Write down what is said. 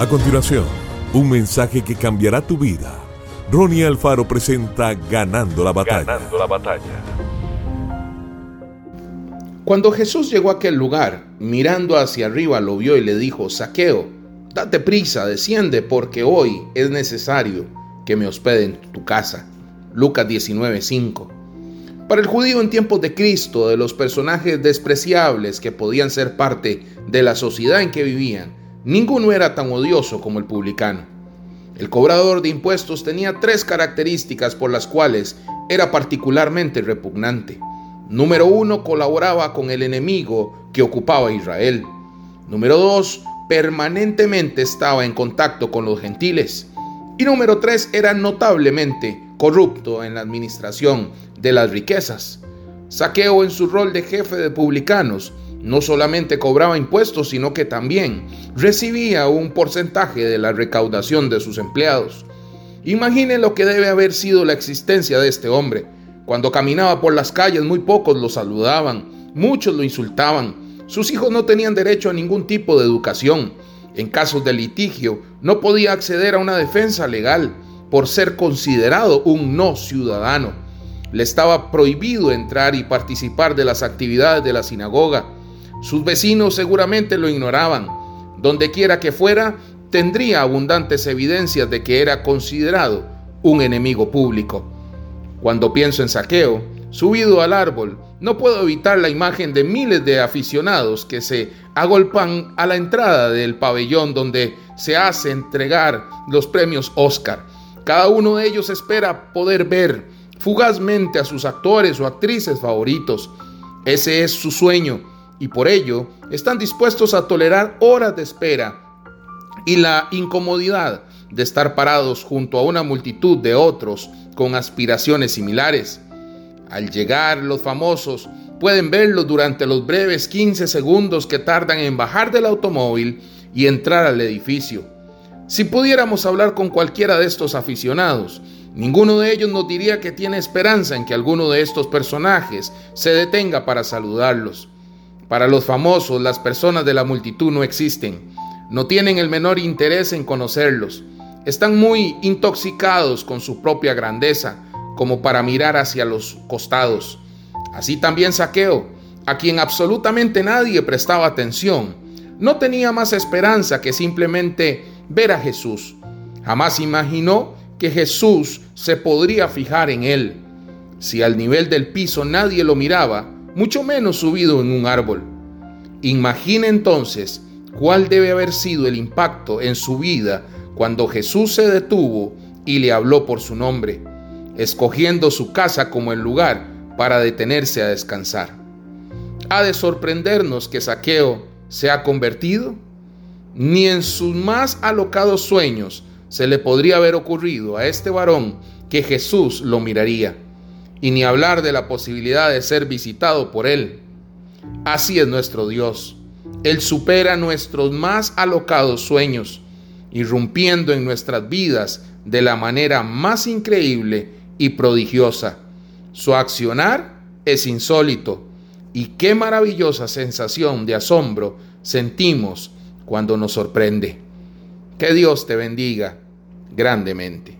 A continuación, un mensaje que cambiará tu vida. Ronnie Alfaro presenta Ganando la batalla. Ganando la batalla. Cuando Jesús llegó a aquel lugar, mirando hacia arriba lo vio y le dijo, Saqueo, date prisa, desciende, porque hoy es necesario que me hospede en tu casa. Lucas 19:5. Para el judío en tiempos de Cristo, de los personajes despreciables que podían ser parte de la sociedad en que vivían, Ninguno era tan odioso como el publicano. El cobrador de impuestos tenía tres características por las cuales era particularmente repugnante. Número uno, colaboraba con el enemigo que ocupaba Israel. Número dos, permanentemente estaba en contacto con los gentiles. Y número tres, era notablemente corrupto en la administración de las riquezas. Saqueo en su rol de jefe de publicanos no solamente cobraba impuestos, sino que también recibía un porcentaje de la recaudación de sus empleados. Imaginen lo que debe haber sido la existencia de este hombre. Cuando caminaba por las calles muy pocos lo saludaban, muchos lo insultaban. Sus hijos no tenían derecho a ningún tipo de educación. En casos de litigio no podía acceder a una defensa legal por ser considerado un no ciudadano. Le estaba prohibido entrar y participar de las actividades de la sinagoga sus vecinos seguramente lo ignoraban. Donde quiera que fuera, tendría abundantes evidencias de que era considerado un enemigo público. Cuando pienso en saqueo, subido al árbol, no puedo evitar la imagen de miles de aficionados que se agolpan a la entrada del pabellón donde se hace entregar los premios Oscar. Cada uno de ellos espera poder ver fugazmente a sus actores o actrices favoritos. Ese es su sueño y por ello están dispuestos a tolerar horas de espera y la incomodidad de estar parados junto a una multitud de otros con aspiraciones similares. Al llegar los famosos pueden verlos durante los breves 15 segundos que tardan en bajar del automóvil y entrar al edificio. Si pudiéramos hablar con cualquiera de estos aficionados, ninguno de ellos nos diría que tiene esperanza en que alguno de estos personajes se detenga para saludarlos. Para los famosos, las personas de la multitud no existen. No tienen el menor interés en conocerlos. Están muy intoxicados con su propia grandeza, como para mirar hacia los costados. Así también Saqueo, a quien absolutamente nadie prestaba atención, no tenía más esperanza que simplemente ver a Jesús. Jamás imaginó que Jesús se podría fijar en él. Si al nivel del piso nadie lo miraba, mucho menos subido en un árbol. Imagina entonces cuál debe haber sido el impacto en su vida cuando Jesús se detuvo y le habló por su nombre, escogiendo su casa como el lugar para detenerse a descansar. ¿Ha de sorprendernos que Saqueo se ha convertido? Ni en sus más alocados sueños se le podría haber ocurrido a este varón que Jesús lo miraría y ni hablar de la posibilidad de ser visitado por Él. Así es nuestro Dios. Él supera nuestros más alocados sueños, irrumpiendo en nuestras vidas de la manera más increíble y prodigiosa. Su accionar es insólito y qué maravillosa sensación de asombro sentimos cuando nos sorprende. Que Dios te bendiga grandemente.